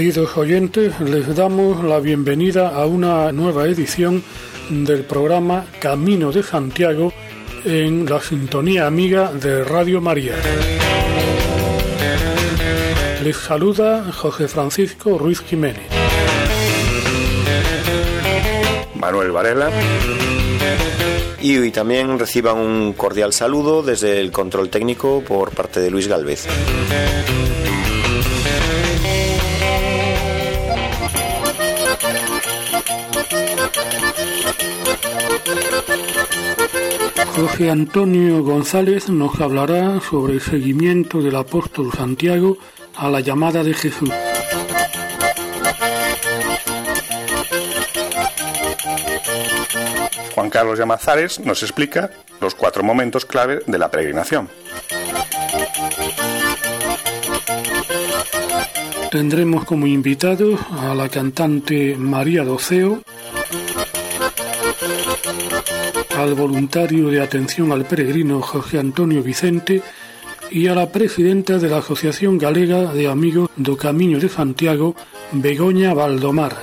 Queridos oyentes, les damos la bienvenida a una nueva edición del programa Camino de Santiago en la sintonía amiga de Radio María. Les saluda José Francisco Ruiz Jiménez. Manuel Varela. Y hoy también reciban un cordial saludo desde el control técnico por parte de Luis Galvez. José Antonio González nos hablará sobre el seguimiento del apóstol Santiago a la llamada de Jesús. Juan Carlos Llamazares nos explica los cuatro momentos clave de la peregrinación. Tendremos como invitados a la cantante María Doceo, al voluntario de atención al peregrino Jorge Antonio Vicente y a la presidenta de la Asociación Galega de Amigos do Camiño de Santiago, Begoña Valdomar.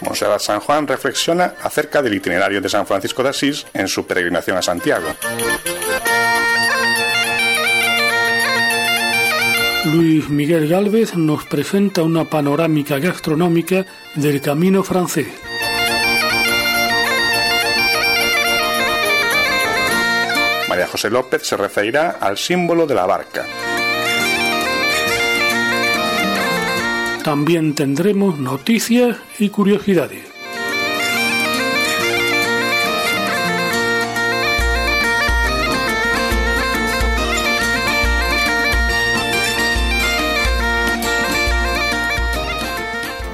Monserrat San Juan reflexiona acerca del itinerario de San Francisco de Asís en su peregrinación a Santiago. Luis Miguel Galvez nos presenta una panorámica gastronómica del camino francés. María José López se referirá al símbolo de la barca. También tendremos noticias y curiosidades.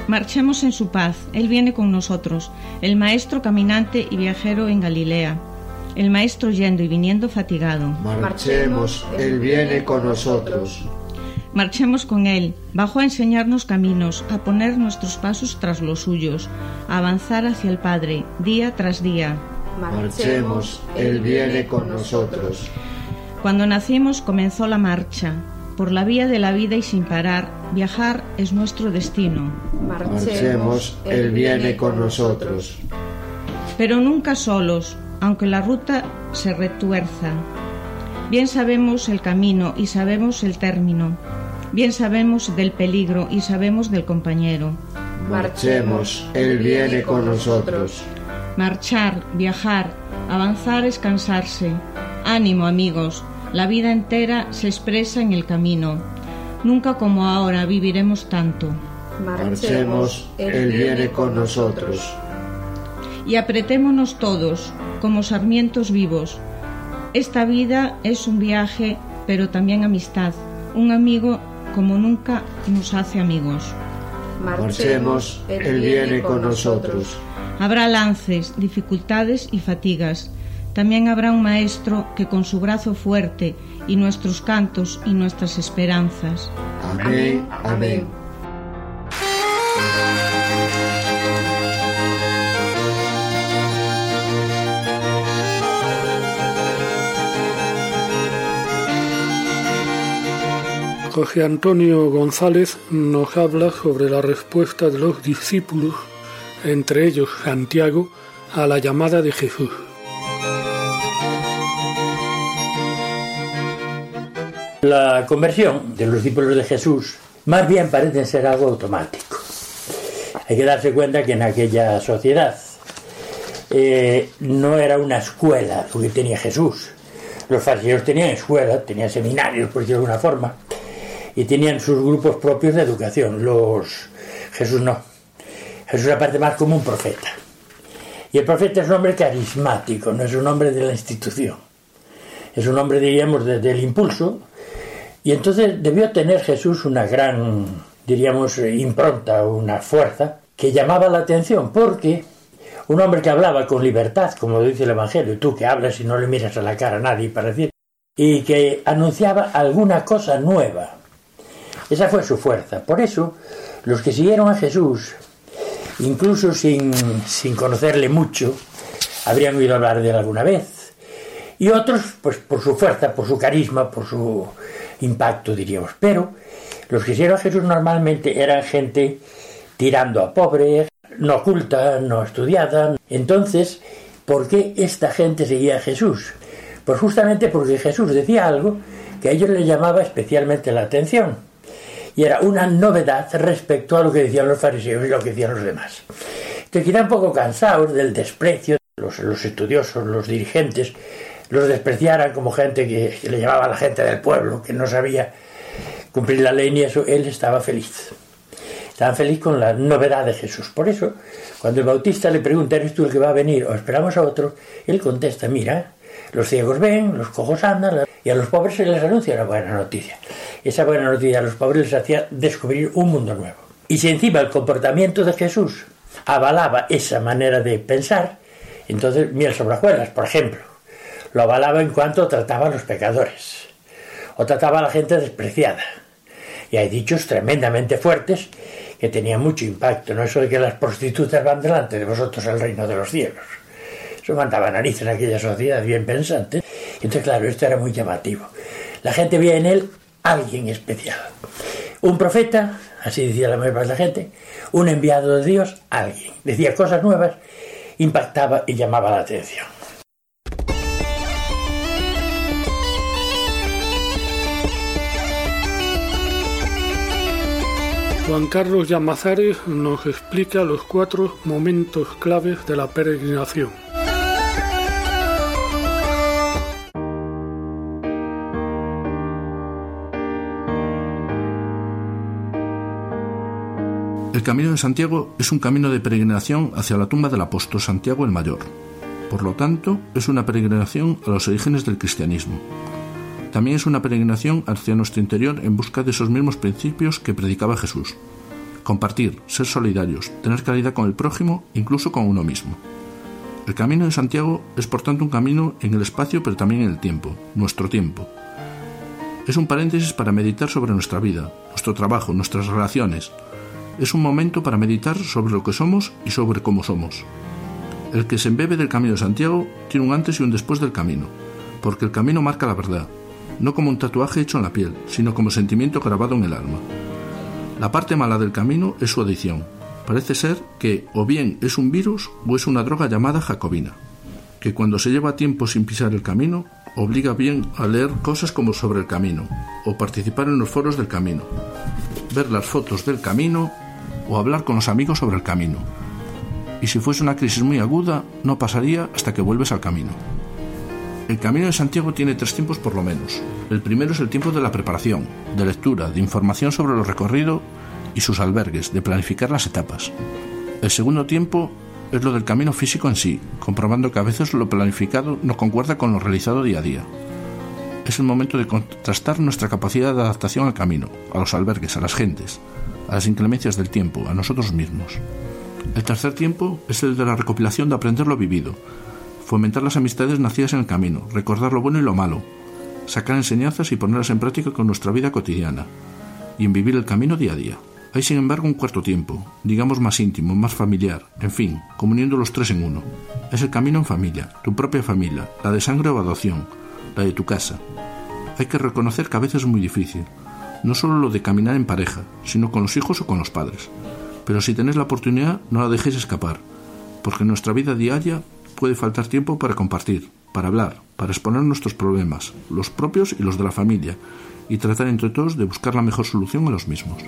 Marchemos en su paz, Él viene con nosotros, el Maestro caminante y viajero en Galilea, el Maestro yendo y viniendo fatigado. Marchemos, Él viene con nosotros. Marchemos con Él, bajó a enseñarnos caminos, a poner nuestros pasos tras los suyos, a avanzar hacia el Padre, día tras día. Marchemos, Él viene con nosotros. Cuando nacimos comenzó la marcha, por la vía de la vida y sin parar, viajar es nuestro destino. Marchemos, Él viene con nosotros. Pero nunca solos, aunque la ruta se retuerza. Bien sabemos el camino y sabemos el término. Bien sabemos del peligro y sabemos del compañero. Marchemos, Él viene con nosotros. Marchar, viajar, avanzar es cansarse. Ánimo, amigos, la vida entera se expresa en el camino. Nunca como ahora viviremos tanto. Marchemos, Él viene con nosotros. Y apretémonos todos, como sarmientos vivos. Esta vida es un viaje, pero también amistad. Un amigo como nunca nos hace amigos. Marchemos, Él viene con nosotros. Habrá lances, dificultades y fatigas. También habrá un maestro que con su brazo fuerte y nuestros cantos y nuestras esperanzas. Amén, amén. José Antonio González nos habla sobre la respuesta de los discípulos, entre ellos Santiago, a la llamada de Jesús. La conversión de los discípulos de Jesús más bien parece ser algo automático. Hay que darse cuenta que en aquella sociedad eh, no era una escuela lo que tenía Jesús. Los fariseos tenían escuela, tenían seminarios, por decirlo de alguna forma, y tenían sus grupos propios de educación. Los Jesús no. Jesús aparte más como un profeta. Y el profeta es un hombre carismático, no es un hombre de la institución. es un hombre, diríamos, del impulso, y entonces debió tener Jesús una gran, diríamos, impronta, una fuerza, que llamaba la atención, porque un hombre que hablaba con libertad, como dice el Evangelio, tú que hablas y no le miras a la cara a nadie para decir, y que anunciaba alguna cosa nueva. Esa fue su fuerza. Por eso, los que siguieron a Jesús, incluso sin, sin conocerle mucho, habrían oído hablar de él alguna vez. Y otros, pues por su fuerza, por su carisma, por su impacto, diríamos. Pero los que siguieron a Jesús normalmente eran gente tirando a pobre, no culta, no estudiada. Entonces, ¿por qué esta gente seguía a Jesús? Pues justamente porque Jesús decía algo que a ellos les llamaba especialmente la atención. Y era una novedad respecto a lo que decían los fariseos y lo que decían los demás. Entonces, quizá un poco cansados del desprecio, los, los estudiosos, los dirigentes, los despreciaran como gente que, le llamaba a la gente del pueblo, que no sabía cumplir la ley ni eso, él estaba feliz. Estaban feliz con la novedad de Jesús. Por eso, cuando el bautista le pregunta, ¿eres tú el que va a venir o esperamos a otro? Él contesta, mira, los ciegos ven, los cojos andan y a los pobres se les anuncia una buena noticia. Esa buena noticia a los pobres les hacía descubrir un mundo nuevo. Y si encima el comportamiento de Jesús avalaba esa manera de pensar, entonces miel sobre hojuelas, por ejemplo, lo avalaba en cuanto trataba a los pecadores o trataba a la gente despreciada. Y hay dichos tremendamente fuertes que tenía mucho impacto, no eso de que las prostitutas van delante de vosotros al reino de los cielos. Eso mandaba nariz en aquella sociedad bien pensante. Entonces, claro, esto era muy llamativo. La gente veía en él alguien especial. Un profeta, así decía la mayor parte de la gente, un enviado de Dios, alguien. Decía cosas nuevas, impactaba y llamaba la atención. Juan Carlos Llamazares nos explica los cuatro momentos claves de la peregrinación. El camino de Santiago es un camino de peregrinación hacia la tumba del apóstol Santiago el Mayor. Por lo tanto, es una peregrinación a los orígenes del cristianismo. También es una peregrinación hacia nuestro interior en busca de esos mismos principios que predicaba Jesús. Compartir, ser solidarios, tener caridad con el prójimo, incluso con uno mismo. El camino de Santiago es por tanto un camino en el espacio pero también en el tiempo, nuestro tiempo. Es un paréntesis para meditar sobre nuestra vida, nuestro trabajo, nuestras relaciones. Es un momento para meditar sobre lo que somos y sobre cómo somos. El que se embebe del camino de Santiago tiene un antes y un después del camino, porque el camino marca la verdad, no como un tatuaje hecho en la piel, sino como sentimiento grabado en el alma. La parte mala del camino es su adicción. Parece ser que o bien es un virus o es una droga llamada jacobina, que cuando se lleva tiempo sin pisar el camino, obliga bien a leer cosas como sobre el camino, o participar en los foros del camino, ver las fotos del camino o hablar con los amigos sobre el camino. Y si fuese una crisis muy aguda, no pasaría hasta que vuelves al camino. El Camino de Santiago tiene tres tiempos por lo menos. El primero es el tiempo de la preparación, de lectura, de información sobre lo recorrido y sus albergues, de planificar las etapas. El segundo tiempo es lo del camino físico en sí, comprobando que a veces lo planificado no concuerda con lo realizado día a día. Es el momento de contrastar nuestra capacidad de adaptación al camino, a los albergues, a las gentes, a las inclemencias del tiempo, a nosotros mismos. El tercer tiempo es el de la recopilación de aprender lo vivido, fomentar las amistades nacidas en el camino, recordar lo bueno y lo malo, sacar enseñanzas y ponerlas en práctica con nuestra vida cotidiana, y en vivir el camino día a día. Hay sin embargo un cuarto tiempo, digamos más íntimo, más familiar, en fin, comuniendo los tres en uno. Es el camino en familia, tu propia familia, la de sangre o adopción, la de tu casa. Hay que reconocer que a veces es muy difícil, no solo lo de caminar en pareja, sino con los hijos o con los padres. Pero si tenés la oportunidad, no la dejéis escapar, porque nuestra vida diaria puede faltar tiempo para compartir, para hablar, para exponer nuestros problemas, los propios y los de la familia, y tratar entre todos de buscar la mejor solución a los mismos.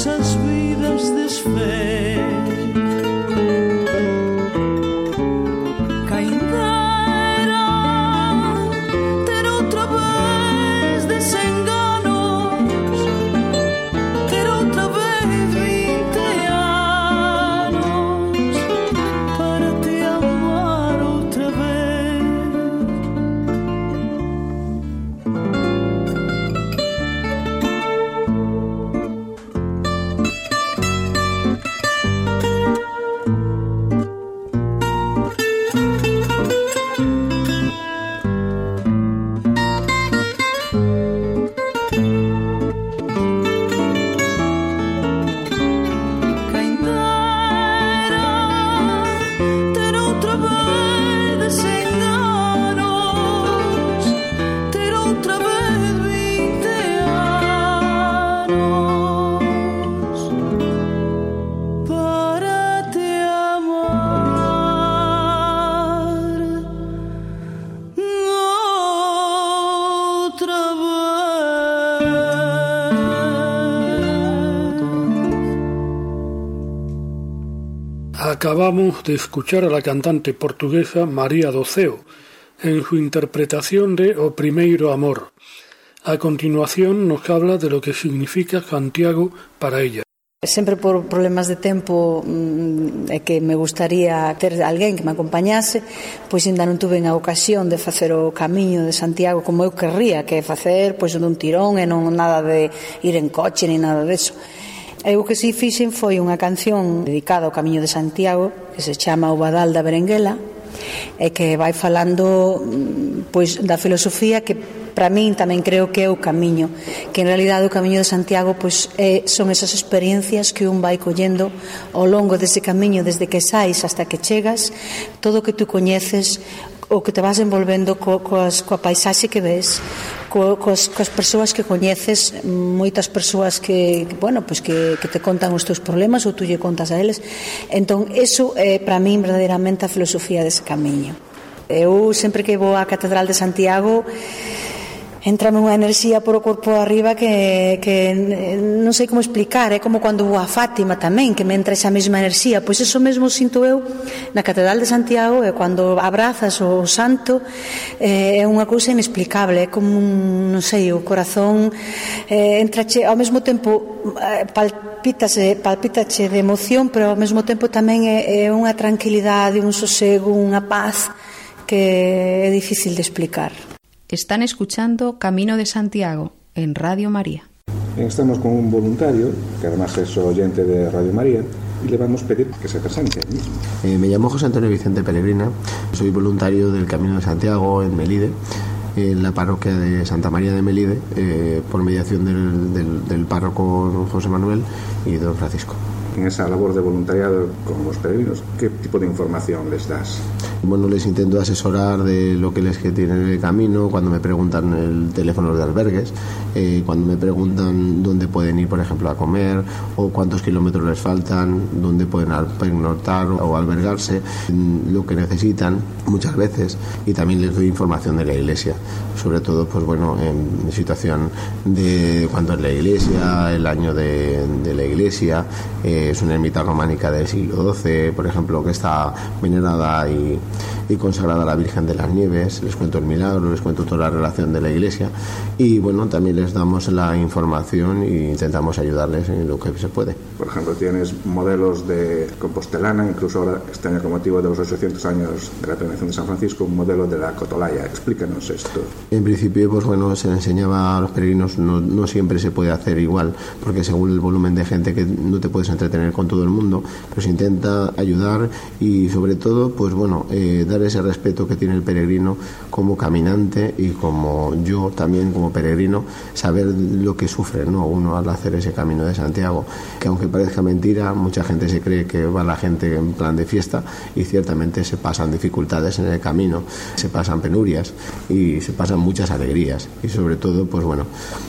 nossas vidas desfez. Acabamos de escuchar a la cantante portuguesa María Doceo en su interpretación de O Primeiro Amor. A continuación nos habla de lo que significa Santiago para ella. Sempre por problemas de tempo mm, é que me gustaría ter alguén que me acompañase, pois ainda non tuve a ocasión de facer o camiño de Santiago como eu querría que facer, pois dun tirón e non nada de ir en coche ni nada deso. Eu que si fixen foi unha canción dedicada ao Camiño de Santiago que se chama O Badal da Berenguela e que vai falando mm, pois da filosofía que para min tamén creo que é o camiño que en realidad o camiño de Santiago pois é, son esas experiencias que un vai collendo ao longo dese camiño desde que sais hasta que chegas todo o que tú coñeces o que te vas envolvendo co, coas, coa paisaxe que ves, co, coas, coas persoas que coñeces, moitas persoas que, bueno, pues que, que te contan os teus problemas ou tú lle contas a eles. Entón, eso é para min verdadeiramente a filosofía dese camiño. Eu sempre que vou á Catedral de Santiago entrame unha enerxía por o corpo arriba que, que non sei como explicar, é como cando vou a Fátima tamén, que me entra esa mesma enerxía, pois eso mesmo sinto eu na Catedral de Santiago, e cando abrazas o santo, eh, é unha cousa inexplicable, é como un, non sei, o corazón eh, entrache, ao mesmo tempo eh, palpítase, palpítache eh, de emoción, pero ao mesmo tempo tamén é, é unha tranquilidade, un sosego, unha paz que é difícil de explicar. Están escuchando Camino de Santiago en Radio María. Estamos con un voluntario, que además es oyente de Radio María, y le vamos a pedir que se presente. Eh, me llamo José Antonio Vicente Pellegrina, soy voluntario del Camino de Santiago en Melide, en la parroquia de Santa María de Melide, eh, por mediación del, del, del párroco José Manuel y don Francisco en esa labor de voluntariado con los peregrinos, ¿qué tipo de información les das? Bueno, les intento asesorar de lo que les que tienen en el camino, cuando me preguntan el teléfono de albergues, eh, cuando me preguntan dónde pueden ir, por ejemplo, a comer, o cuántos kilómetros les faltan, dónde pueden pernoctar o albergarse, lo que necesitan muchas veces, y también les doy información de la iglesia, sobre todo, pues bueno, en situación de cuándo es la iglesia, el año de, de la iglesia, eh, es una ermita románica del siglo XII, por ejemplo, que está venerada y, y consagrada a la Virgen de las Nieves. Les cuento el milagro, les cuento toda la relación de la iglesia y bueno, también les damos la información e intentamos ayudarles en lo que se puede. Por ejemplo, tienes modelos de compostelana, incluso ahora este año con motivo de los 800 años de la peregrinación de San Francisco, un modelo de la Cotolaya. Explícanos esto. En principio, pues bueno, se le enseñaba a los peregrinos, no, no siempre se puede hacer igual, porque según el volumen de gente que no te puedes entretener con todo el mundo, pero se intenta ayudar y sobre todo, pues bueno, eh, dar ese respeto que tiene el peregrino como caminante y como yo también como peregrino, saber lo que sufre ¿no? uno al hacer ese camino de Santiago, que aunque parezca mentira, mucha gente se cree que va la gente en plan de fiesta y ciertamente se pasan dificultades en el camino, se pasan penurias y se pasan muchas alegrías y sobre todo, pues bueno,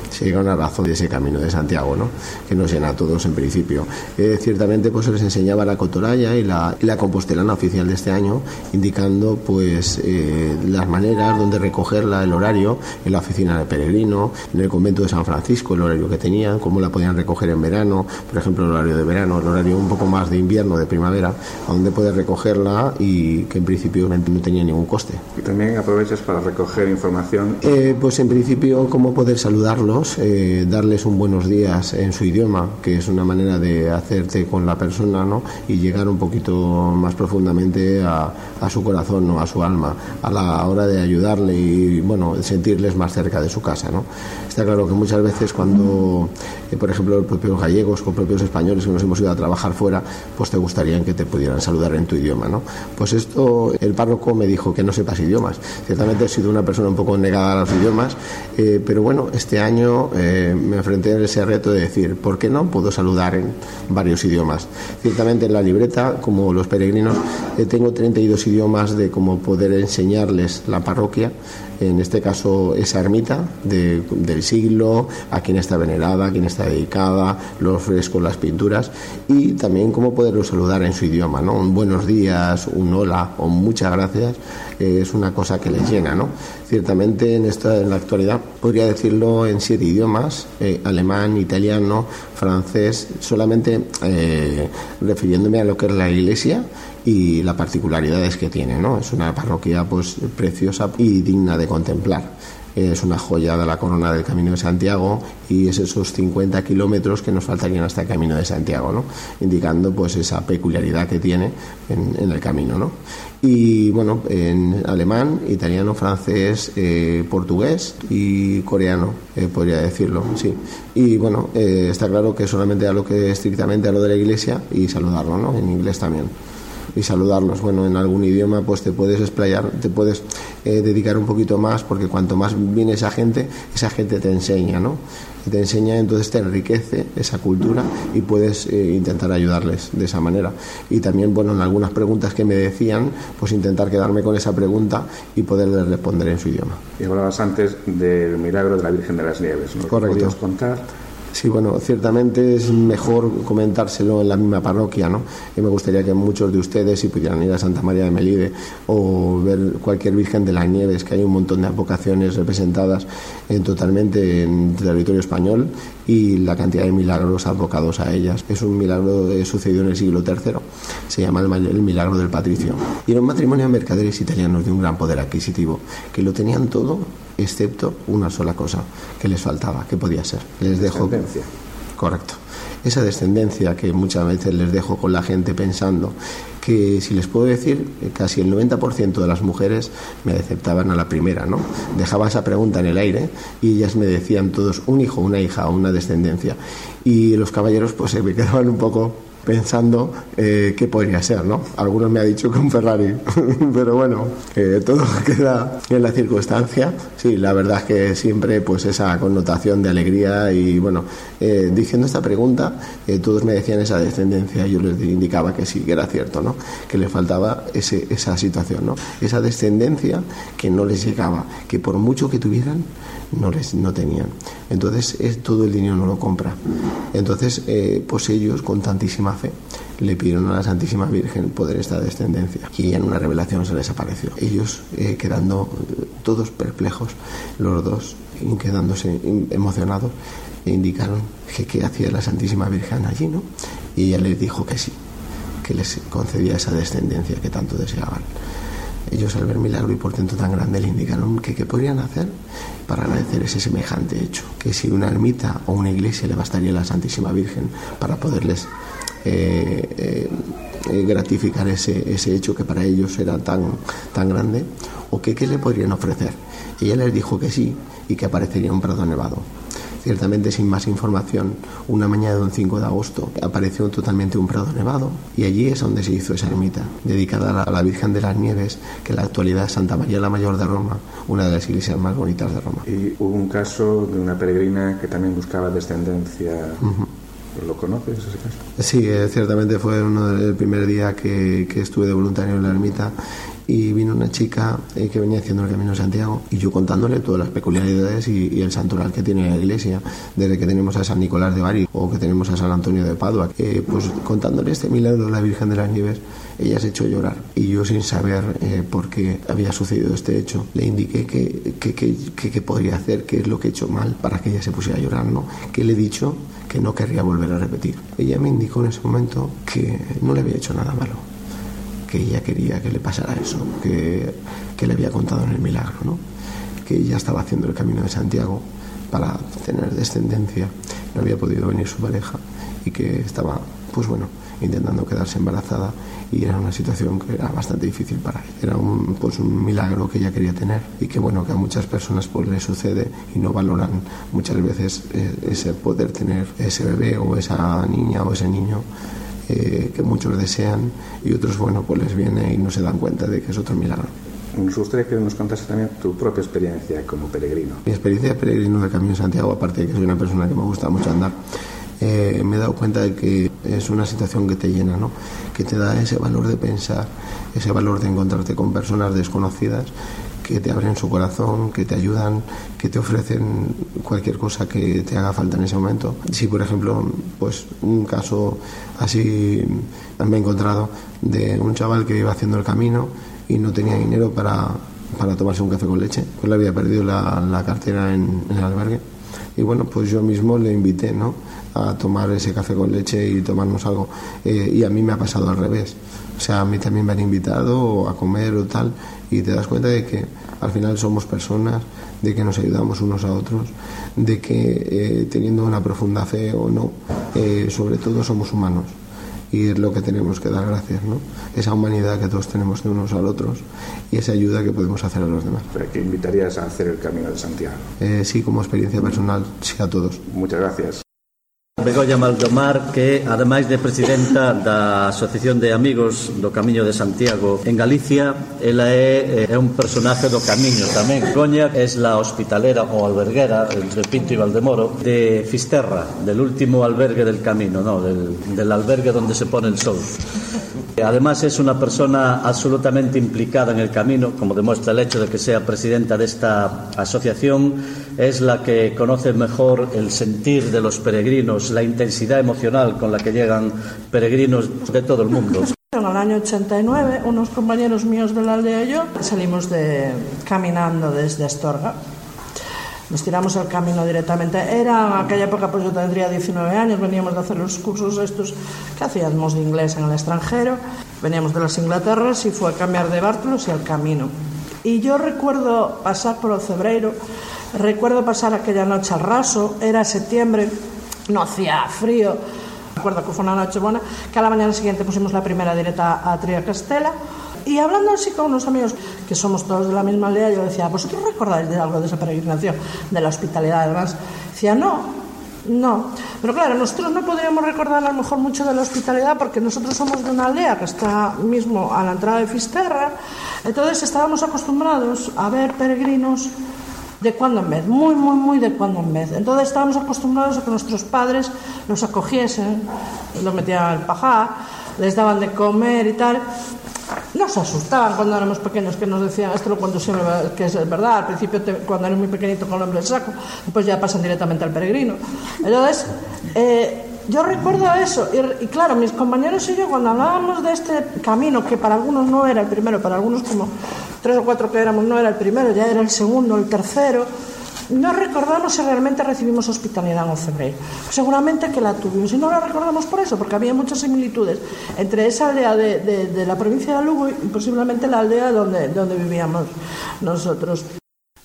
se llega a una razón de ese camino de Santiago, ¿no? que nos llena a todos en principio. Eh, ciertamente pues se les enseñaba la cotoraya y la, y la compostelana oficial de este año, indicando pues eh, las maneras donde recogerla, el horario, en la oficina del peregrino, en el convento de San Francisco, el horario que tenían, cómo la podían recoger en verano, por ejemplo el horario de verano, el horario un poco más de invierno, de primavera, a donde poder recogerla y que en principio no tenía ningún coste. Y también aprovechas para recoger información. Eh, pues en principio cómo poder saludarlos, eh, darles un buenos días en su idioma, que es una manera de hacerte con la persona ¿no? y llegar un poquito más profundamente a, a su corazón, ¿no? a su alma, a la hora de ayudarle y bueno, sentirles más cerca de su casa. ¿no? Claro que muchas veces cuando, eh, por ejemplo, los propios gallegos o propios españoles que nos hemos ido a trabajar fuera, pues te gustaría que te pudieran saludar en tu idioma. ¿no? Pues esto, el párroco me dijo que no sepas idiomas. Ciertamente he sido una persona un poco negada a los idiomas, eh, pero bueno, este año eh, me enfrenté a ese reto de decir, ¿por qué no puedo saludar en varios idiomas? Ciertamente en la libreta, como los peregrinos, tengo 32 idiomas de cómo poder enseñarles la parroquia en este caso esa ermita de, del siglo, a quién está venerada, a quién está dedicada, los frescos, las pinturas y también cómo poderlo saludar en su idioma, ¿no? Un buenos días, un hola o muchas gracias eh, es una cosa que les llena, ¿no? Ciertamente en, esta, en la actualidad podría decirlo en siete idiomas, eh, alemán, italiano, francés, solamente eh, refiriéndome a lo que es la iglesia y las particularidades que tiene, ¿no? Es una parroquia pues preciosa y digna de contemplar. Es una joya de la corona del Camino de Santiago y es esos 50 kilómetros que nos faltarían hasta el Camino de Santiago, ¿no? indicando pues esa peculiaridad que tiene en, en el camino. ¿no? Y bueno, en alemán, italiano, francés, eh, portugués y coreano, eh, podría decirlo, sí. Y bueno, eh, está claro que solamente a lo que estrictamente a lo de la iglesia y saludarlo, ¿no? En inglés también y saludarlos. Bueno, en algún idioma pues te puedes explayar, te puedes eh, dedicar un poquito más porque cuanto más viene esa gente, esa gente te enseña, ¿no? Te enseña, entonces te enriquece esa cultura y puedes eh, intentar ayudarles de esa manera. Y también, bueno, en algunas preguntas que me decían, pues intentar quedarme con esa pregunta y poderles responder en su idioma. Y hablabas antes del milagro de la Virgen de las Nieves, ¿no? Correcto. ¿Podrías contar? Sí, bueno, ciertamente es mejor comentárselo en la misma parroquia, ¿no? Y me gustaría que muchos de ustedes, si pudieran ir a Santa María de Melide o ver cualquier Virgen de las Nieves, que hay un montón de advocaciones representadas en, totalmente en territorio español y la cantidad de milagros advocados a ellas. Es un milagro que sucedió en el siglo III, se llama el, el milagro del patricio. Y era un matrimonio de mercaderes italianos de un gran poder adquisitivo, que lo tenían todo excepto una sola cosa que les faltaba, que podía ser. Les dejo. Descendencia. Correcto. Esa descendencia que muchas veces les dejo con la gente pensando que, si les puedo decir, casi el 90% de las mujeres me aceptaban a la primera, ¿no? Dejaba esa pregunta en el aire y ellas me decían todos un hijo, una hija o una descendencia. Y los caballeros pues se me quedaban un poco pensando eh, qué podría ser, ¿no? Algunos me ha dicho que un Ferrari, pero bueno, eh, todo queda en la circunstancia. Sí, la verdad es que siempre pues esa connotación de alegría y bueno, eh, diciendo esta pregunta, todos me decían esa descendencia, yo les indicaba que sí, que era cierto, ¿no? Que le faltaba ese, esa situación, ¿no? Esa descendencia que no les llegaba, que por mucho que tuvieran, no les no tenían. Entonces, es, todo el dinero no lo compra. Entonces, eh, pues ellos, con tantísima fe, le pidieron a la Santísima Virgen poder esta descendencia. Y en una revelación se les apareció. Ellos eh, quedando eh, todos perplejos, los dos, quedándose in- emocionados, e indicaron que qué hacía la Santísima Virgen allí, ¿no? Y ella les dijo que sí, que les concedía esa descendencia que tanto deseaban. Ellos al ver milagro y portento tan grande le indicaron que qué podrían hacer para agradecer ese semejante hecho, que si una ermita o una iglesia le bastaría a la Santísima Virgen para poderles eh, eh, eh, gratificar ese, ese, hecho que para ellos era tan, tan grande, o que qué le podrían ofrecer. Ella les dijo que sí y que aparecería un prado nevado. Ciertamente, sin más información, una mañana de un 5 de agosto apareció totalmente un prado nevado y allí es donde se hizo esa ermita, dedicada a la Virgen de las Nieves, que en la actualidad es Santa María la Mayor de Roma, una de las iglesias más bonitas de Roma. Y hubo un caso de una peregrina que también buscaba descendencia. ¿Lo conoces ese caso? Sí, eh, ciertamente fue uno del primer día que, que, estuve de voluntario en la ermita y vino una chica eh, que venía haciendo el Camino de Santiago y yo contándole todas las peculiaridades y, y, el santoral que tiene la iglesia, desde que tenemos a San Nicolás de Bari o que tenemos a San Antonio de Padua, eh, pues contándole este milagro de la Virgen de las Nieves, ella se echó a llorar y yo sin saber eh, por qué había sucedido este hecho, le indiqué que, que, que, que, podría hacer, qué es lo que he hecho mal para que ella se pusiera a llorar, ¿no? Que le he dicho que no querría volver a repetir. Ella me indicó en ese momento que no le había hecho nada malo, que ella quería que le pasara eso, que, que le había contado en el milagro, ¿no? que ella estaba haciendo el camino de Santiago para tener descendencia, no había podido venir su pareja y que estaba, pues bueno, intentando quedarse embarazada y era una situación que era bastante difícil para ella. Era un, pues un milagro que ella quería tener y que bueno, que a muchas personas pues le sucede y no valoran muchas veces eh, ese poder tener ese bebé o esa niña o ese niño eh, que muchos desean y otros bueno pues les viene y no se dan cuenta de que es otro milagro. Nos gustaría que nos contases también tu propia experiencia como peregrino. Mi experiencia de peregrino del Camino de Santiago, aparte de que soy una persona que me gusta mucho andar, eh, me he dado cuenta de que es una situación que te llena, ¿no? que te da ese valor de pensar, ese valor de encontrarte con personas desconocidas que te abren su corazón, que te ayudan, que te ofrecen cualquier cosa que te haga falta en ese momento. Si, por ejemplo, pues un caso así me he encontrado de un chaval que iba haciendo el camino y no tenía dinero para, para tomarse un café con leche, pues le había perdido la, la cartera en, el albergue. Y bueno, pues yo mismo le invité, ¿no? a tomar ese café con leche y tomarnos algo. Eh, y a mí me ha pasado al revés. O sea, a mí también me han invitado a comer o tal y te das cuenta de que al final somos personas, de que nos ayudamos unos a otros, de que eh, teniendo una profunda fe o no, eh, sobre todo somos humanos. Y es lo que tenemos que dar gracias, ¿no? Esa humanidad que todos tenemos de unos al otros y esa ayuda que podemos hacer a los demás. ¿Pero que invitarías a hacer el Camino de Santiago? sí, como experiencia personal, sí a todos. Muchas gracias. Begoña Maldomar, que ademais de presidenta da Asociación de Amigos do Camiño de Santiago en Galicia, ela é, eh, é un personaje do camiño tamén. Begoña é la hospitalera ou alberguera entre Pinto e Valdemoro de Fisterra, del último albergue del camino, no, del, del albergue donde se pone el sol. Además es una persona absolutamente implicada en el camino, como demuestra el hecho de que sea presidenta de esta asociación es la que conoce mejor el sentir de los peregrinos, la intensidad emocional con la que llegan peregrinos de todo el mundo. En el año 89, unos compañeros míos de la aldea y yo salimos de, caminando desde Astorga. Nos tiramos el camino directamente. Era en aquella época, pues yo tendría 19 años, veníamos de hacer los cursos estos que hacíamos de inglés en el extranjero. Veníamos de las Inglaterras y fue a cambiar de Bártulos y el camino. Y yo recuerdo pasar por el Cebreiro, recuerdo pasar aquella noche al raso, era septiembre, no hacía frío, recuerdo que fue una noche buena, que a la mañana siguiente pusimos la primera directa a Tria Castela. Y hablando así con unos amigos que somos todos de la misma aldea, yo decía, ¿vosotros recordáis de algo de esa peregrinación, de la hospitalidad además? Decía, no, no, pero claro, nosotros no podríamos recordar a lo mejor mucho de la hospitalidad porque nosotros somos de una aldea que está mismo a la entrada de Fisterra, entonces estábamos acostumbrados a ver peregrinos de cuando en vez, muy, muy, muy de cuando en vez. Entonces estábamos acostumbrados a que nuestros padres los acogiesen, los metían al pajar, les daban de comer y tal. Nos asustaban cuando éramos pequeños que nos decían, esto lo cuento siempre que es verdad, al principio cuando eres muy pequeñito con el hombre del saco, después ya pasan directamente al peregrino. Entonces, eh, yo recuerdo eso, y, claro, mis compañeros y yo cuando hablábamos de este camino, que para algunos no era el primero, para algunos como tres o cuatro que éramos no era el primero, ya era el segundo, el tercero, no recordamos si realmente recibimos hospitalidad en febrero. Seguramente que la tuvimos y no la recordamos por eso, porque había muchas similitudes entre esa aldea de, la provincia de Lugo y posiblemente la aldea donde, donde vivíamos nosotros.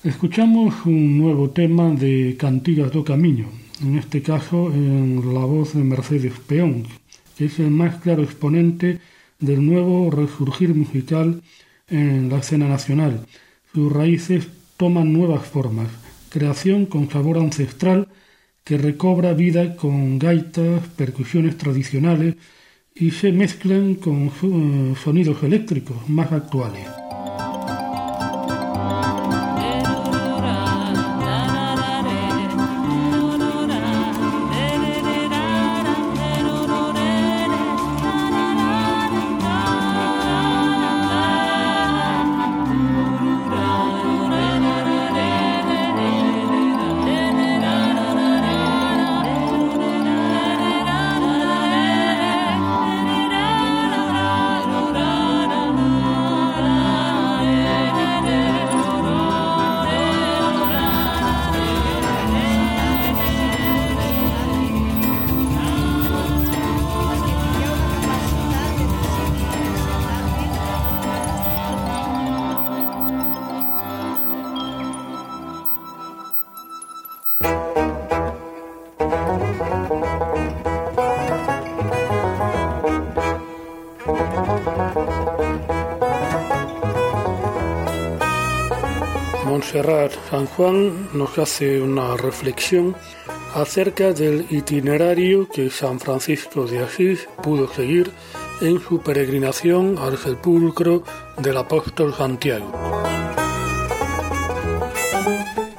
Escuchamos un nuevo tema de Cantigas do Camino, en este caso en la voz de Mercedes Peón, que es el más claro exponente del nuevo resurgir musical en la escena nacional. Sus raíces toman nuevas formas, creación con sabor ancestral que recobra vida con gaitas, percusiones tradicionales y se mezclan con eh, sonidos eléctricos más actuales. San Juan nos hace una reflexión acerca del itinerario que San Francisco de Asís pudo seguir en su peregrinación al sepulcro del apóstol Santiago.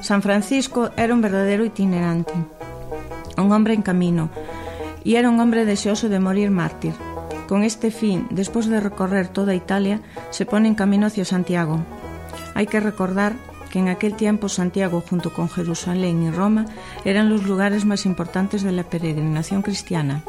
San Francisco era un verdadero itinerante, un hombre en camino, y era un hombre deseoso de morir mártir. Con este fin, después de recorrer toda Italia, se pone en camino hacia Santiago. Hay que recordar en aquel tiempo Santiago, junto con Jerusalén y Roma, eran los lugares más importantes de la peregrinación cristiana.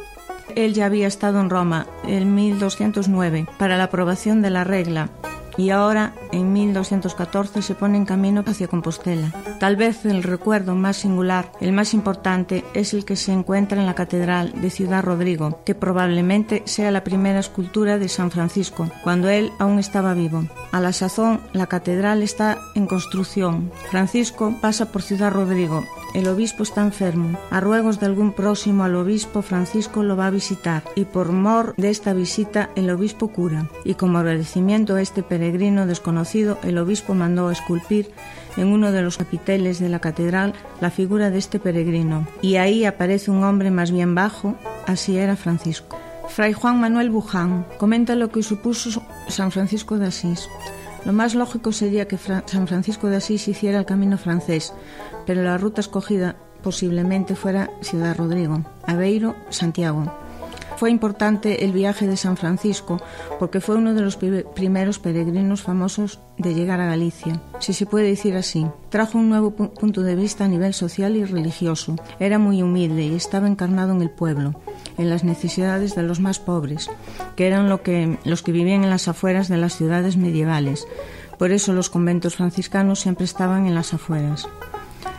Él ya había estado en Roma en 1209 para la aprobación de la regla y ahora, en 1214, se pone en camino hacia Compostela. Tal vez el recuerdo más singular, el más importante, es el que se encuentra en la Catedral de Ciudad Rodrigo, que probablemente sea la primera escultura de San Francisco, cuando él aún estaba vivo. A la sazón, la catedral está en construcción. Francisco pasa por Ciudad Rodrigo el obispo está enfermo. A ruegos de algún próximo al obispo, Francisco lo va a visitar y por mor de esta visita el obispo cura. Y como agradecimiento a este peregrino desconocido, el obispo mandó esculpir en uno de los capiteles de la catedral la figura de este peregrino. Y ahí aparece un hombre más bien bajo, así era Francisco. Fray Juan Manuel Buján comenta lo que supuso San Francisco de Asís. Lo más lógico sería que San Francisco de Asís hiciera el camino francés, pero la ruta escogida posiblemente fuera Ciudad Rodrigo, Aveiro, Santiago. Fue importante el viaje de San Francisco porque fue uno de los primeros peregrinos famosos de llegar a Galicia, si se puede decir así. Trajo un nuevo punto de vista a nivel social y religioso. Era muy humilde y estaba encarnado en el pueblo, en las necesidades de los más pobres, que eran lo que, los que vivían en las afueras de las ciudades medievales. Por eso los conventos franciscanos siempre estaban en las afueras.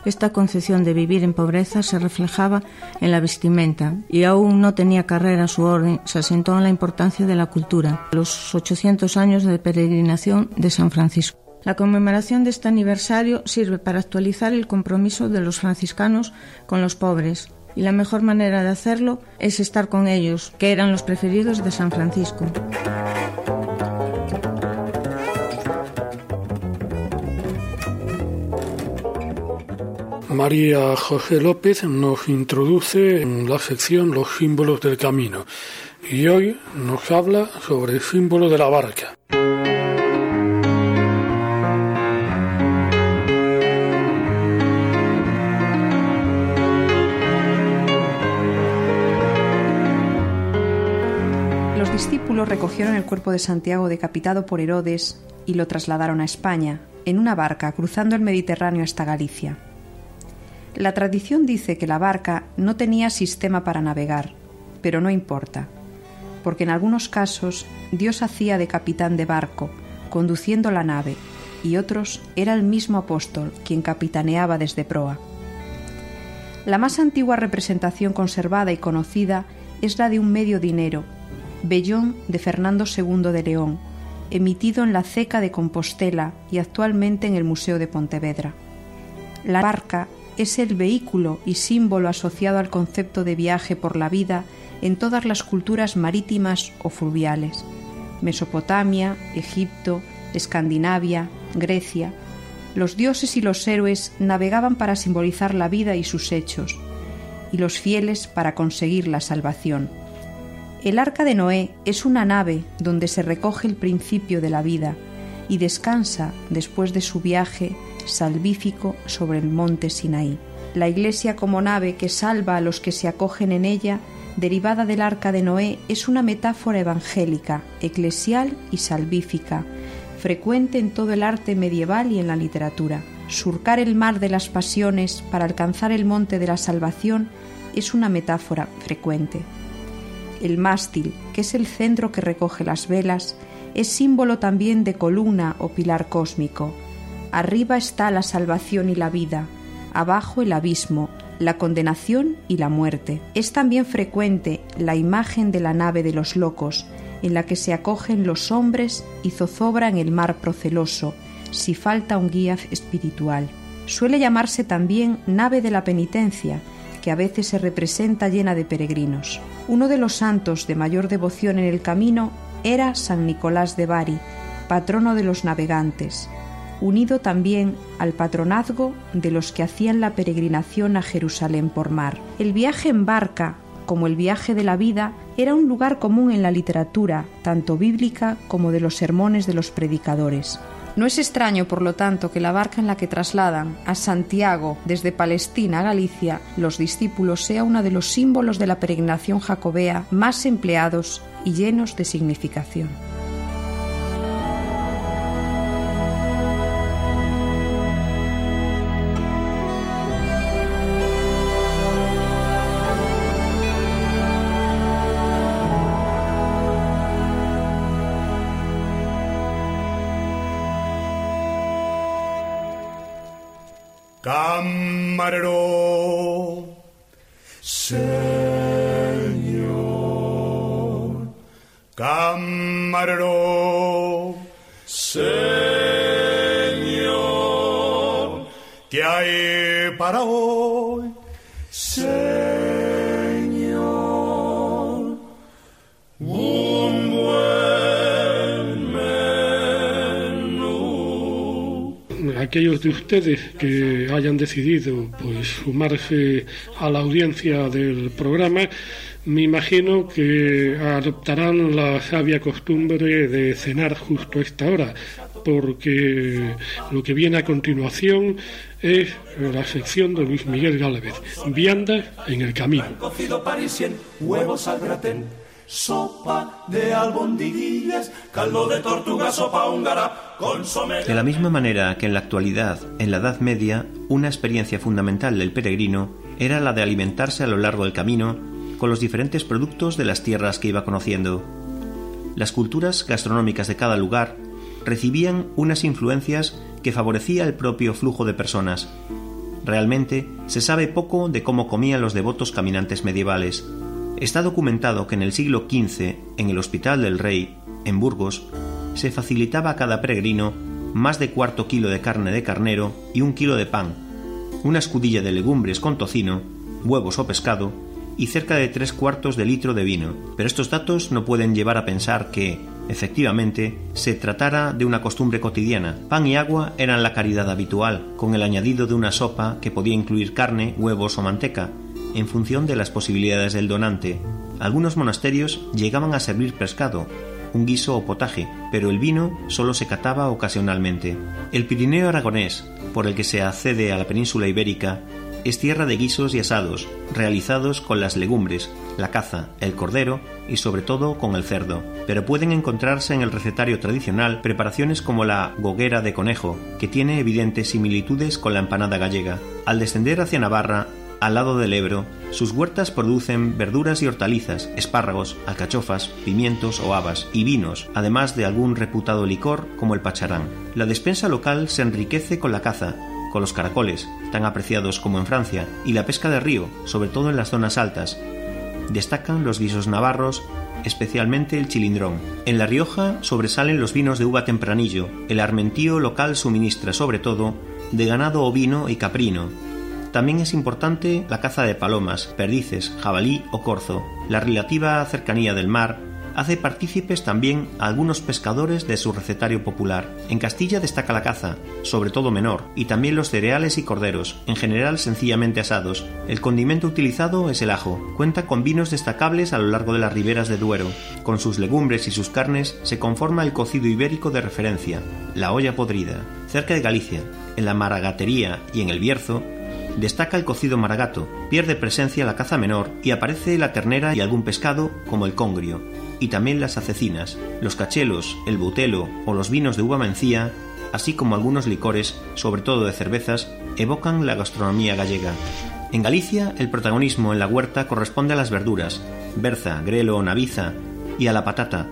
Esta concepción de vivir en pobreza se reflejaba en la vestimenta y aún no tenía carrera su orden, se asentó en la importancia de la cultura, los 800 años de peregrinación de San Francisco. La conmemoración de este aniversario sirve para actualizar el compromiso de los franciscanos con los pobres, y la mejor manera de hacerlo es estar con ellos, que eran los preferidos de San Francisco. María José López nos introduce en la sección Los símbolos del camino y hoy nos habla sobre el símbolo de la barca. Recogieron el cuerpo de Santiago decapitado por Herodes y lo trasladaron a España, en una barca cruzando el Mediterráneo hasta Galicia. La tradición dice que la barca no tenía sistema para navegar, pero no importa, porque en algunos casos Dios hacía de capitán de barco, conduciendo la nave, y otros era el mismo apóstol quien capitaneaba desde proa. La más antigua representación conservada y conocida es la de un medio dinero, Bellón de Fernando II de León, emitido en la Ceca de Compostela y actualmente en el Museo de Pontevedra. La barca es el vehículo y símbolo asociado al concepto de viaje por la vida en todas las culturas marítimas o fluviales. Mesopotamia, Egipto, Escandinavia, Grecia. Los dioses y los héroes navegaban para simbolizar la vida y sus hechos, y los fieles para conseguir la salvación. El arca de Noé es una nave donde se recoge el principio de la vida y descansa después de su viaje salvífico sobre el monte Sinaí. La iglesia como nave que salva a los que se acogen en ella, derivada del arca de Noé, es una metáfora evangélica, eclesial y salvífica, frecuente en todo el arte medieval y en la literatura. Surcar el mar de las pasiones para alcanzar el monte de la salvación es una metáfora frecuente. El mástil, que es el centro que recoge las velas, es símbolo también de columna o pilar cósmico. Arriba está la salvación y la vida, abajo el abismo, la condenación y la muerte. Es también frecuente la imagen de la nave de los locos, en la que se acogen los hombres y zozobra en el mar proceloso, si falta un guía espiritual. Suele llamarse también nave de la penitencia, que a veces se representa llena de peregrinos. Uno de los santos de mayor devoción en el camino era San Nicolás de Bari, patrono de los navegantes, unido también al patronazgo de los que hacían la peregrinación a Jerusalén por mar. El viaje en barca, como el viaje de la vida, era un lugar común en la literatura, tanto bíblica como de los sermones de los predicadores. No es extraño, por lo tanto, que la barca en la que trasladan a Santiago desde Palestina a Galicia los discípulos sea uno de los símbolos de la peregrinación jacobea más empleados y llenos de significación. Camarero. Señor, camarero, Señor, ¿qué hay para hoy? Aquellos de ustedes que hayan decidido pues sumarse a la audiencia del programa me imagino que adoptarán la sabia costumbre de cenar justo a esta hora porque lo que viene a continuación es la sección de Luis Miguel Gálvez, Viandas en el camino. Cocido parisien, huevos al gratén, sopa de albondiguillas, caldo de tortuga, sopa húngara, consomé. De la misma manera que en la actualidad, en la Edad Media, una experiencia fundamental del peregrino era la de alimentarse a lo largo del camino con los diferentes productos de las tierras que iba conociendo. Las culturas gastronómicas de cada lugar recibían unas influencias que favorecía el propio flujo de personas. Realmente se sabe poco de cómo comían los devotos caminantes medievales. Está documentado que en el siglo XV, en el Hospital del Rey, en Burgos, se facilitaba a cada peregrino más de cuarto kilo de carne de carnero y un kilo de pan, una escudilla de legumbres con tocino, huevos o pescado y cerca de tres cuartos de litro de vino. Pero estos datos no pueden llevar a pensar que, efectivamente, se tratara de una costumbre cotidiana. Pan y agua eran la caridad habitual, con el añadido de una sopa que podía incluir carne, huevos o manteca, en función de las posibilidades del donante. Algunos monasterios llegaban a servir pescado, un guiso o potaje, pero el vino solo se cataba ocasionalmente. El Pirineo aragonés, por el que se accede a la península ibérica, es tierra de guisos y asados, realizados con las legumbres, la caza, el cordero y sobre todo con el cerdo. Pero pueden encontrarse en el recetario tradicional preparaciones como la goguera de conejo, que tiene evidentes similitudes con la empanada gallega. Al descender hacia Navarra, al lado del Ebro, sus huertas producen verduras y hortalizas, espárragos, alcachofas, pimientos o habas y vinos, además de algún reputado licor como el pacharán. La despensa local se enriquece con la caza, con los caracoles, tan apreciados como en Francia, y la pesca de río, sobre todo en las zonas altas. Destacan los guisos navarros, especialmente el chilindrón. En La Rioja sobresalen los vinos de uva tempranillo. El armentío local suministra sobre todo de ganado ovino y caprino, también es importante la caza de palomas, perdices, jabalí o corzo. La relativa cercanía del mar hace partícipes también a algunos pescadores de su recetario popular. En Castilla destaca la caza, sobre todo menor, y también los cereales y corderos, en general sencillamente asados. El condimento utilizado es el ajo. Cuenta con vinos destacables a lo largo de las riberas de Duero. Con sus legumbres y sus carnes se conforma el cocido ibérico de referencia, la olla podrida. Cerca de Galicia, en la Maragatería y en el Bierzo, destaca el cocido maragato, pierde presencia la caza menor y aparece la ternera y algún pescado como el congrio, y también las acecinas, los cachelos, el butelo o los vinos de uva mencía, así como algunos licores, sobre todo de cervezas, evocan la gastronomía gallega. En Galicia, el protagonismo en la huerta corresponde a las verduras, berza, grelo o naviza, y a la patata,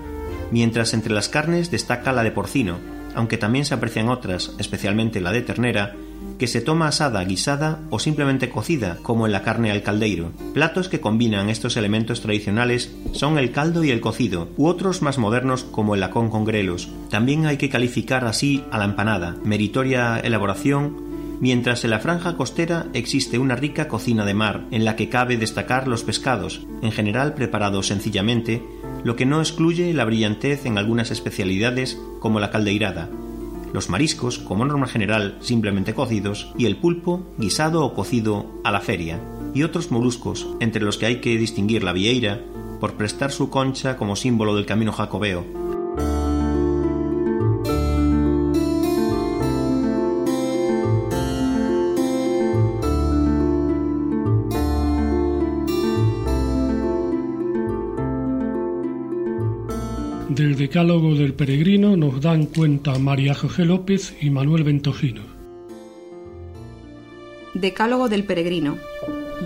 mientras entre las carnes destaca la de porcino, aunque también se aprecian otras, especialmente la de ternera, que se toma asada, guisada o simplemente cocida, como en la carne al caldeiro. Platos que combinan estos elementos tradicionales son el caldo y el cocido, u otros más modernos como el lacón con grelos. También hay que calificar así a la empanada, meritoria elaboración mientras en la franja costera existe una rica cocina de mar, en la que cabe destacar los pescados, en general preparados sencillamente, lo que no excluye la brillantez en algunas especialidades como la caldeirada, los mariscos, como norma general, simplemente cocidos, y el pulpo, guisado o cocido a la feria, y otros moluscos, entre los que hay que distinguir la vieira, por prestar su concha como símbolo del camino jacobeo, Del Decálogo del Peregrino nos dan cuenta María José López y Manuel Ventosino. Decálogo del Peregrino.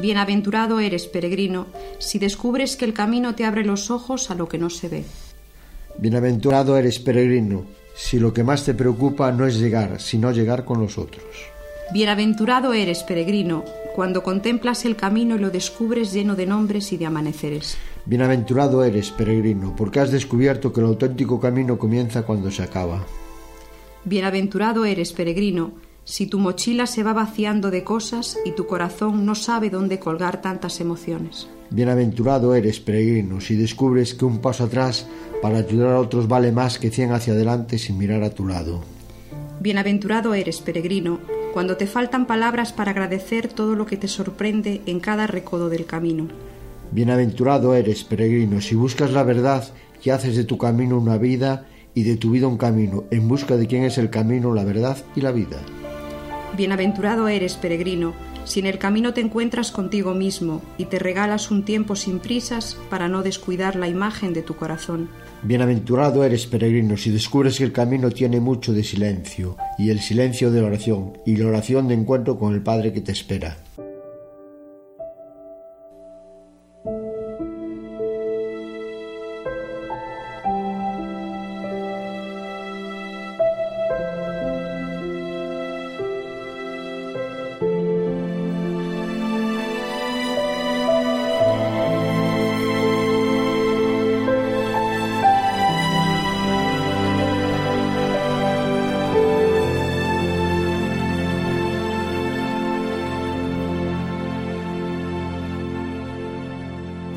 Bienaventurado eres, peregrino, si descubres que el camino te abre los ojos a lo que no se ve. Bienaventurado eres, peregrino, si lo que más te preocupa no es llegar, sino llegar con los otros. Bienaventurado eres, peregrino, cuando contemplas el camino y lo descubres lleno de nombres y de amaneceres. Bienaventurado eres, peregrino, porque has descubierto que el auténtico camino comienza cuando se acaba. Bienaventurado eres, peregrino, si tu mochila se va vaciando de cosas y tu corazón no sabe dónde colgar tantas emociones. Bienaventurado eres, peregrino, si descubres que un paso atrás para ayudar a otros vale más que cien hacia adelante sin mirar a tu lado. Bienaventurado eres, peregrino, cuando te faltan palabras para agradecer todo lo que te sorprende en cada recodo del camino. Bienaventurado eres, peregrino, si buscas la verdad y haces de tu camino una vida y de tu vida un camino, en busca de quién es el camino, la verdad y la vida. Bienaventurado eres, peregrino, si en el camino te encuentras contigo mismo y te regalas un tiempo sin prisas para no descuidar la imagen de tu corazón. Bienaventurado eres, peregrino, si descubres que el camino tiene mucho de silencio, y el silencio de la oración, y la oración de encuentro con el Padre que te espera.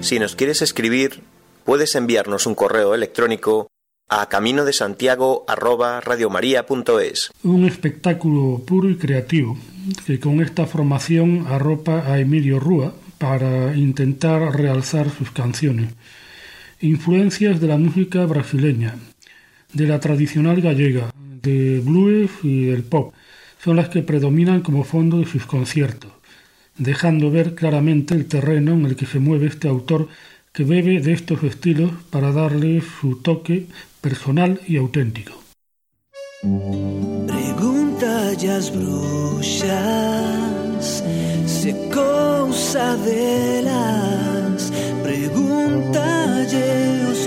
Si nos quieres escribir, puedes enviarnos un correo electrónico a camino de Santiago Un espectáculo puro y creativo que con esta formación arropa a Emilio Rúa para intentar realzar sus canciones. Influencias de la música brasileña, de la tradicional gallega, de blues y del pop son las que predominan como fondo de sus conciertos dejando ver claramente el terreno en el que se mueve este autor que bebe de estos estilos para darle su toque personal y auténtico. Pregunta bruxas se cousa delas Pregúntalle os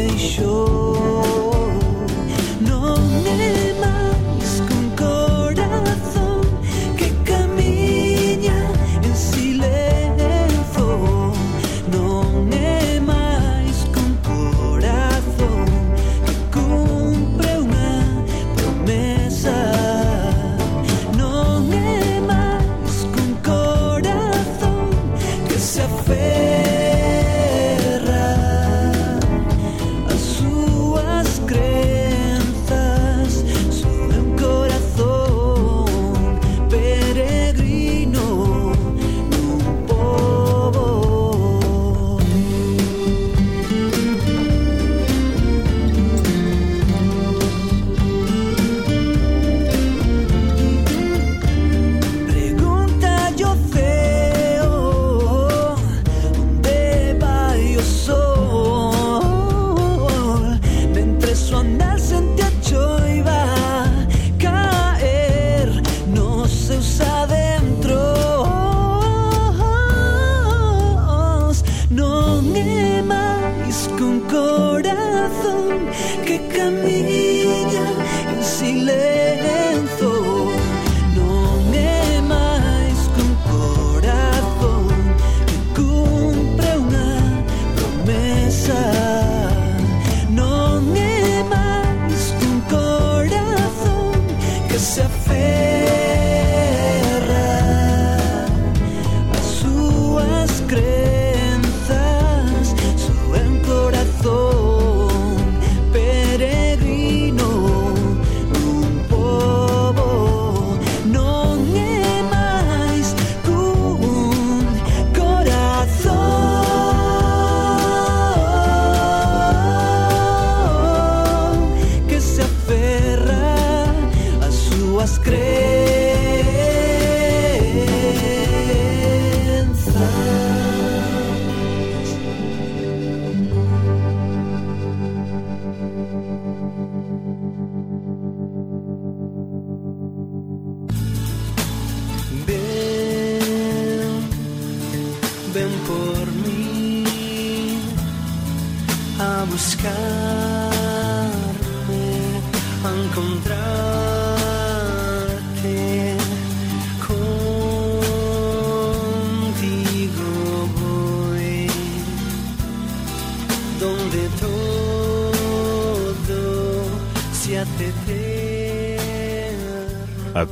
show.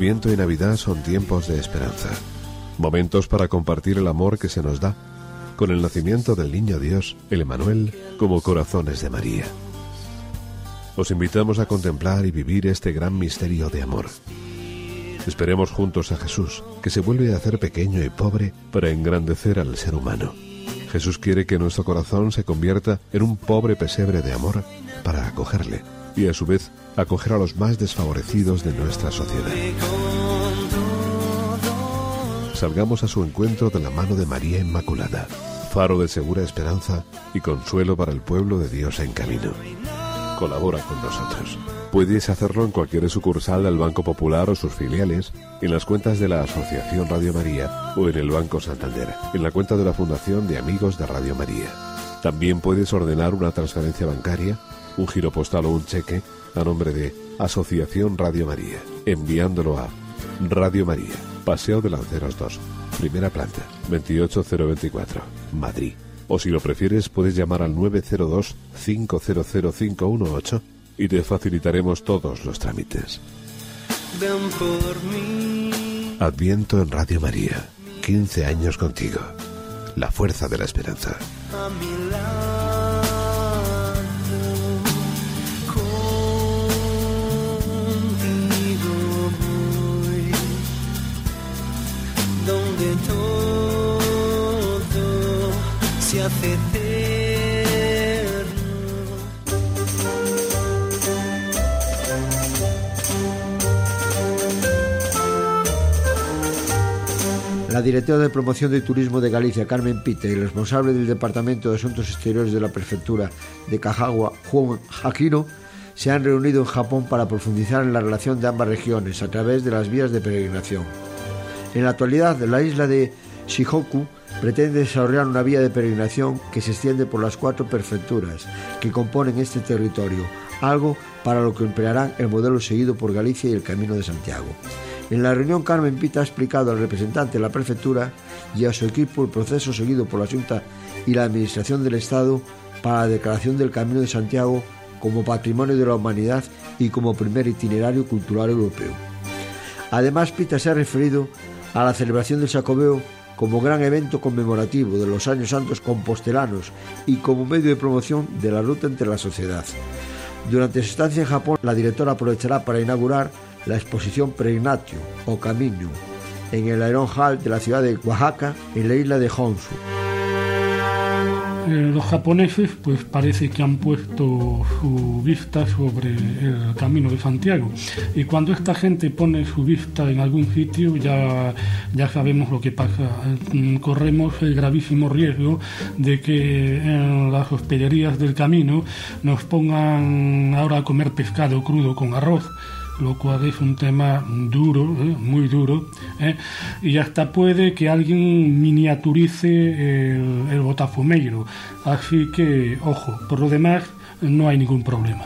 Y Navidad son tiempos de esperanza, momentos para compartir el amor que se nos da, con el nacimiento del niño Dios, el Emanuel, como corazones de María. Os invitamos a contemplar y vivir este gran misterio de amor. Esperemos juntos a Jesús, que se vuelve a hacer pequeño y pobre para engrandecer al ser humano. Jesús quiere que nuestro corazón se convierta en un pobre pesebre de amor para acogerle y a su vez acoger a los más desfavorecidos de nuestra sociedad. Salgamos a su encuentro de la mano de María Inmaculada, faro de segura esperanza y consuelo para el pueblo de Dios en camino. Colabora con nosotros. Puedes hacerlo en cualquier sucursal del Banco Popular o sus filiales, en las cuentas de la Asociación Radio María o en el Banco Santander, en la cuenta de la Fundación de Amigos de Radio María. También puedes ordenar una transferencia bancaria, un giro postal o un cheque a nombre de Asociación Radio María, enviándolo a Radio María, Paseo de Lanceros 2, primera planta, 28024, Madrid. O si lo prefieres, puedes llamar al 902-500-518 y te facilitaremos todos los trámites. Ven por mí. Adviento en Radio María. 15 años contigo. La fuerza de la esperanza. a mi lado. La directora de Promoción de Turismo de Galicia, Carmen Pita, y el responsable del Departamento de Asuntos Exteriores de la Prefectura de Cajagua, Juan Aquino, se han reunido en Japón para profundizar en la relación de ambas regiones a través de las vías de peregrinación. En la actualidad, la isla de Shihoku pretende desarrollar una vía de peregrinación que se extiende por las cuatro prefecturas que componen este territorio, algo para lo que emplearán el modelo seguido por Galicia y el Camino de Santiago. En la reunión, Carmen Pita ha explicado al representante de la prefectura y a su equipo el proceso seguido por la Junta y la Administración del Estado para la declaración del Camino de Santiago como Patrimonio de la Humanidad y como primer itinerario cultural europeo. Además, Pita se ha referido a la celebración del Sacobeo como gran evento conmemorativo de los años santos compostelanos y como medio de promoción de la ruta entre la sociedad. Durante su estancia en Japón, la directora aprovechará para inaugurar la exposición Pregnatio o Camino en el Iron Hall de la ciudad de Oaxaca, en la isla de Honshu. Eh, los japoneses pues parece que han puesto su vista sobre el camino de Santiago. Y cuando esta gente pone su vista en algún sitio ya, ya sabemos lo que pasa. Mm, corremos el gravísimo riesgo de que las hospederías del camino nos pongan ahora a comer pescado crudo con arroz lo cual es un tema duro, ¿eh? muy duro, ¿eh? y hasta puede que alguien miniaturice el, el botafumeiro. Así que, ojo, por lo demás, no hay ningún problema.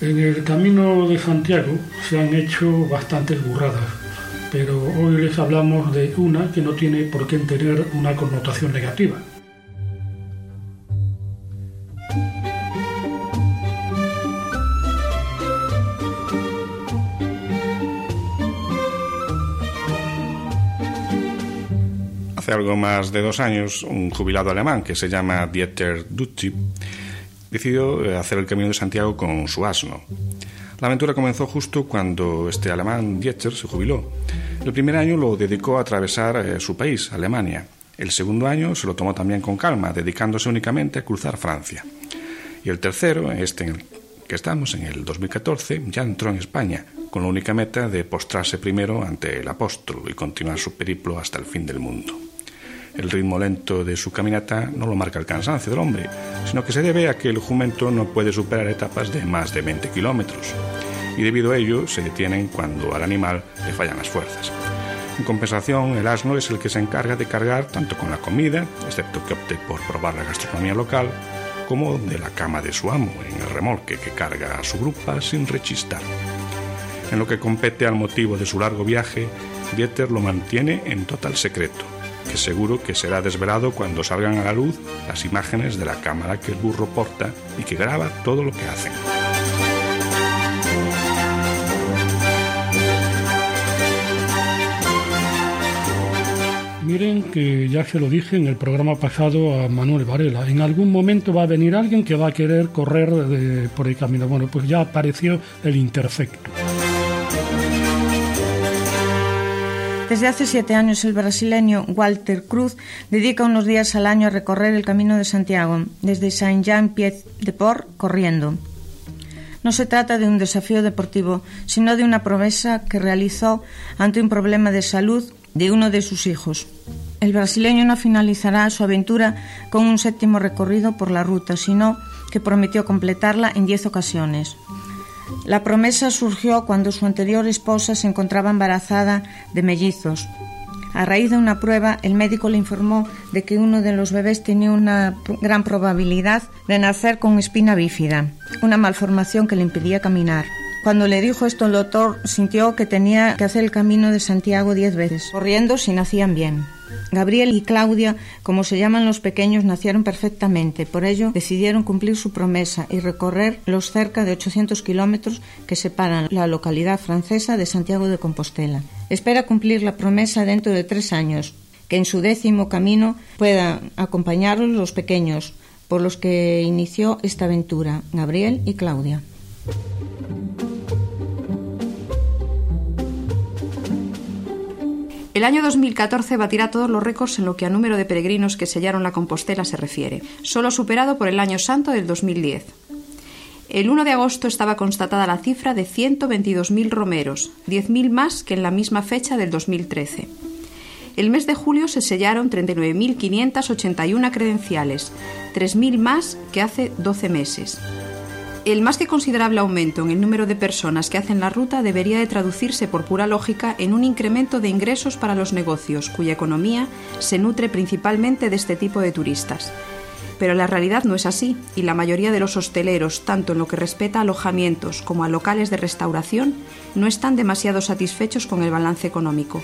En el camino de Santiago se han hecho bastantes burradas, pero hoy les hablamos de una que no tiene por qué tener una connotación negativa. Hace algo más de dos años, un jubilado alemán que se llama Dieter Dutzig decidió eh, hacer el Camino de Santiago con su asno. La aventura comenzó justo cuando este alemán Dieter se jubiló. El primer año lo dedicó a atravesar eh, su país, Alemania. El segundo año se lo tomó también con calma, dedicándose únicamente a cruzar Francia. Y el tercero, este en el que estamos, en el 2014, ya entró en España, con la única meta de postrarse primero ante el apóstol y continuar su periplo hasta el fin del mundo. El ritmo lento de su caminata no lo marca el cansancio del hombre, sino que se debe a que el jumento no puede superar etapas de más de 20 kilómetros, y debido a ello se detienen cuando al animal le fallan las fuerzas. En compensación, el asno es el que se encarga de cargar tanto con la comida, excepto que opte por probar la gastronomía local, como de la cama de su amo en el remolque que carga a su grupa sin rechistar. En lo que compete al motivo de su largo viaje, Dieter lo mantiene en total secreto, que seguro que será desvelado cuando salgan a la luz las imágenes de la cámara que el burro porta y que graba todo lo que hacen. Miren que ya se lo dije en el programa pasado a Manuel Varela. En algún momento va a venir alguien que va a querer correr por el camino. Bueno, pues ya apareció el Interfecto. Desde hace siete años el brasileño Walter Cruz dedica unos días al año a recorrer el Camino de Santiago, desde Saint-Jean-Pied-de-Port corriendo. No se trata de un desafío deportivo, sino de una promesa que realizó ante un problema de salud de uno de sus hijos. El brasileño no finalizará su aventura con un séptimo recorrido por la ruta, sino que prometió completarla en diez ocasiones. La promesa surgió cuando su anterior esposa se encontraba embarazada de mellizos. A raíz de una prueba, el médico le informó de que uno de los bebés tenía una gran probabilidad de nacer con espina bífida, una malformación que le impedía caminar. Cuando le dijo esto el doctor sintió que tenía que hacer el camino de Santiago diez veces, corriendo si nacían bien. Gabriel y Claudia, como se llaman los pequeños, nacieron perfectamente. Por ello, decidieron cumplir su promesa y recorrer los cerca de 800 kilómetros que separan la localidad francesa de Santiago de Compostela. Espera cumplir la promesa dentro de tres años, que en su décimo camino puedan acompañarlos los pequeños, por los que inició esta aventura, Gabriel y Claudia. El año 2014 batirá todos los récords en lo que a número de peregrinos que sellaron la Compostela se refiere, solo superado por el año santo del 2010. El 1 de agosto estaba constatada la cifra de 122.000 romeros, 10.000 más que en la misma fecha del 2013. El mes de julio se sellaron 39.581 credenciales, 3.000 más que hace 12 meses. El más que considerable aumento en el número de personas que hacen la ruta debería de traducirse por pura lógica en un incremento de ingresos para los negocios, cuya economía se nutre principalmente de este tipo de turistas. Pero la realidad no es así, y la mayoría de los hosteleros, tanto en lo que respecta a alojamientos como a locales de restauración, no están demasiado satisfechos con el balance económico.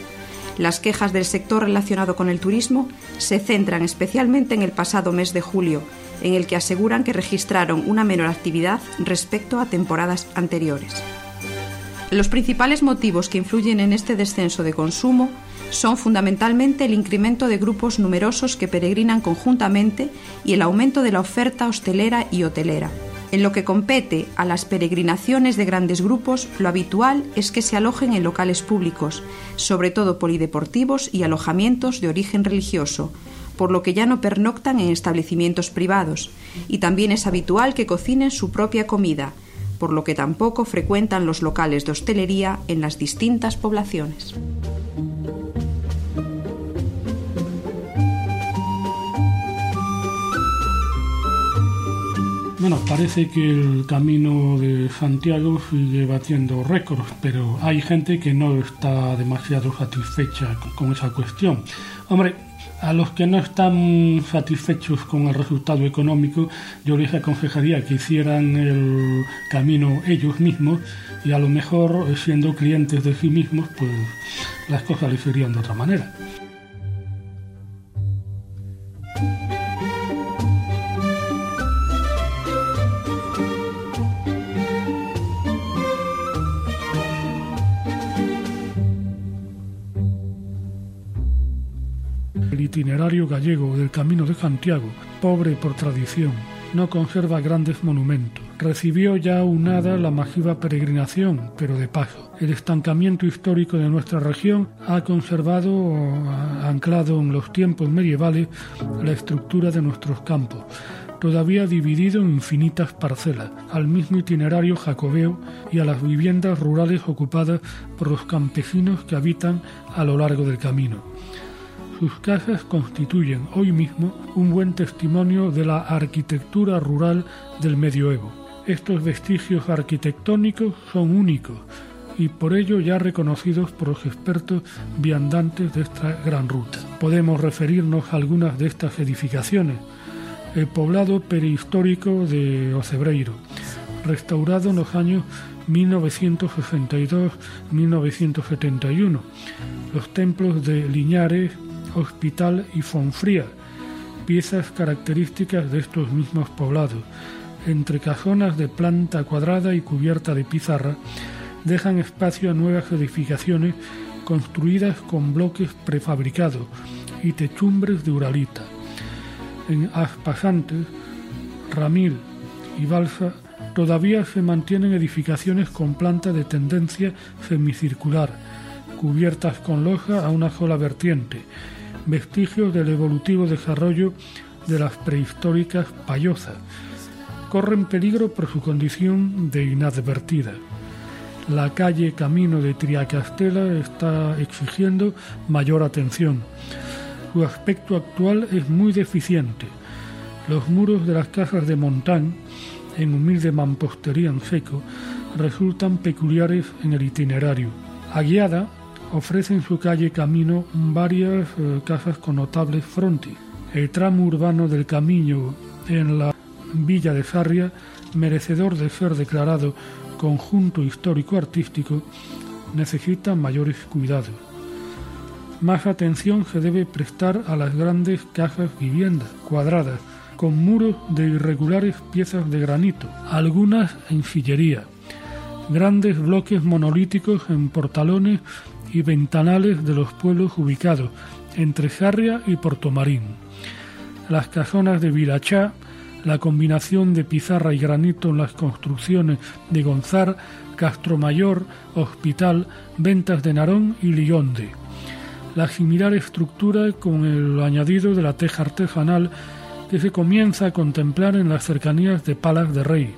Las quejas del sector relacionado con el turismo se centran especialmente en el pasado mes de julio, en el que aseguran que registraron una menor actividad respecto a temporadas anteriores. Los principales motivos que influyen en este descenso de consumo son fundamentalmente el incremento de grupos numerosos que peregrinan conjuntamente y el aumento de la oferta hostelera y hotelera. En lo que compete a las peregrinaciones de grandes grupos, lo habitual es que se alojen en locales públicos, sobre todo polideportivos y alojamientos de origen religioso, por lo que ya no pernoctan en establecimientos privados, y también es habitual que cocinen su propia comida, por lo que tampoco frecuentan los locales de hostelería en las distintas poblaciones. Bueno, parece que el camino de Santiago sigue batiendo récords, pero hay gente que no está demasiado satisfecha con esa cuestión. Hombre, a los que no están satisfechos con el resultado económico, yo les aconsejaría que hicieran el camino ellos mismos y a lo mejor siendo clientes de sí mismos, pues las cosas les irían de otra manera. Itinerario gallego del Camino de Santiago, pobre por tradición, no conserva grandes monumentos. Recibió ya unada la masiva peregrinación, pero de paso. El estancamiento histórico de nuestra región ha conservado, anclado en los tiempos medievales, la estructura de nuestros campos todavía dividido en infinitas parcelas, al mismo itinerario jacobeo y a las viviendas rurales ocupadas por los campesinos que habitan a lo largo del camino. Sus casas constituyen hoy mismo un buen testimonio de la arquitectura rural del medioevo. Estos vestigios arquitectónicos son únicos y por ello ya reconocidos por los expertos viandantes de esta gran ruta. Podemos referirnos a algunas de estas edificaciones. El poblado prehistórico de Ocebreiro, restaurado en los años 1962-1971. Los templos de Liñares, Hospital y Fonfría, piezas características de estos mismos poblados. Entre casonas de planta cuadrada y cubierta de pizarra, dejan espacio a nuevas edificaciones construidas con bloques prefabricados y techumbres de uralita. En Aspasantes, Ramil y Balsa todavía se mantienen edificaciones con planta de tendencia semicircular, cubiertas con loja a una sola vertiente, vestigios del evolutivo desarrollo de las prehistóricas payozas. Corren peligro por su condición de inadvertida. La calle Camino de Triacastela está exigiendo mayor atención. Su aspecto actual es muy deficiente. Los muros de las casas de Montán, en humilde mampostería en seco, resultan peculiares en el itinerario. Aguiada, ofrece en su calle Camino varias eh, casas con notables frontis. El tramo urbano del Camino en la Villa de Sarria, merecedor de ser declarado conjunto histórico-artístico, necesita mayores cuidados. más atención se debe prestar a las grandes casas viviendas cuadradas con muros de irregulares piezas de granito, algunas en sillería, grandes bloques monolíticos en portalones y ventanales de los pueblos ubicados entre Sarria y Portomarín. Las casonas de Vilachá, la combinación de pizarra y granito en las construcciones de Gonzar, Castromayor, Hospital, Ventas de Narón y Lionde. La similar estructura con el añadido de la teja artesanal que se comienza a contemplar en las cercanías de Palas de Rey.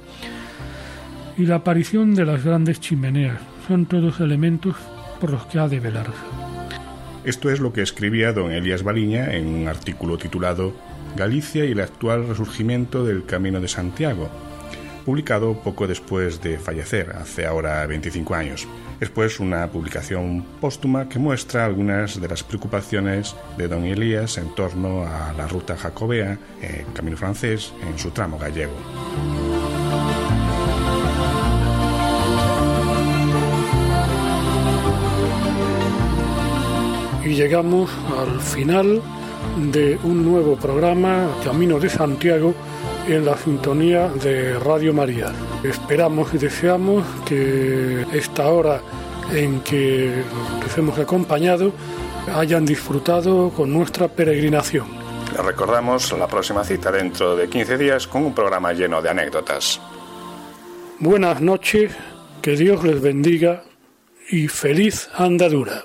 Y la aparición de las grandes chimeneas son todos elementos por los que ha de velarse. Esto es lo que escribía don Elías Baliña en un artículo titulado Galicia y el actual resurgimiento del Camino de Santiago, publicado poco después de fallecer, hace ahora 25 años. Después una publicación póstuma que muestra algunas de las preocupaciones de don Elías en torno a la ruta jacobea, el camino francés, en su tramo gallego. Y llegamos al final de un nuevo programa, Camino de Santiago, en la sintonía de Radio María. Esperamos y deseamos que esta hora en que les hemos acompañado hayan disfrutado con nuestra peregrinación. Les recordamos la próxima cita dentro de 15 días con un programa lleno de anécdotas. Buenas noches, que Dios les bendiga y feliz andadura.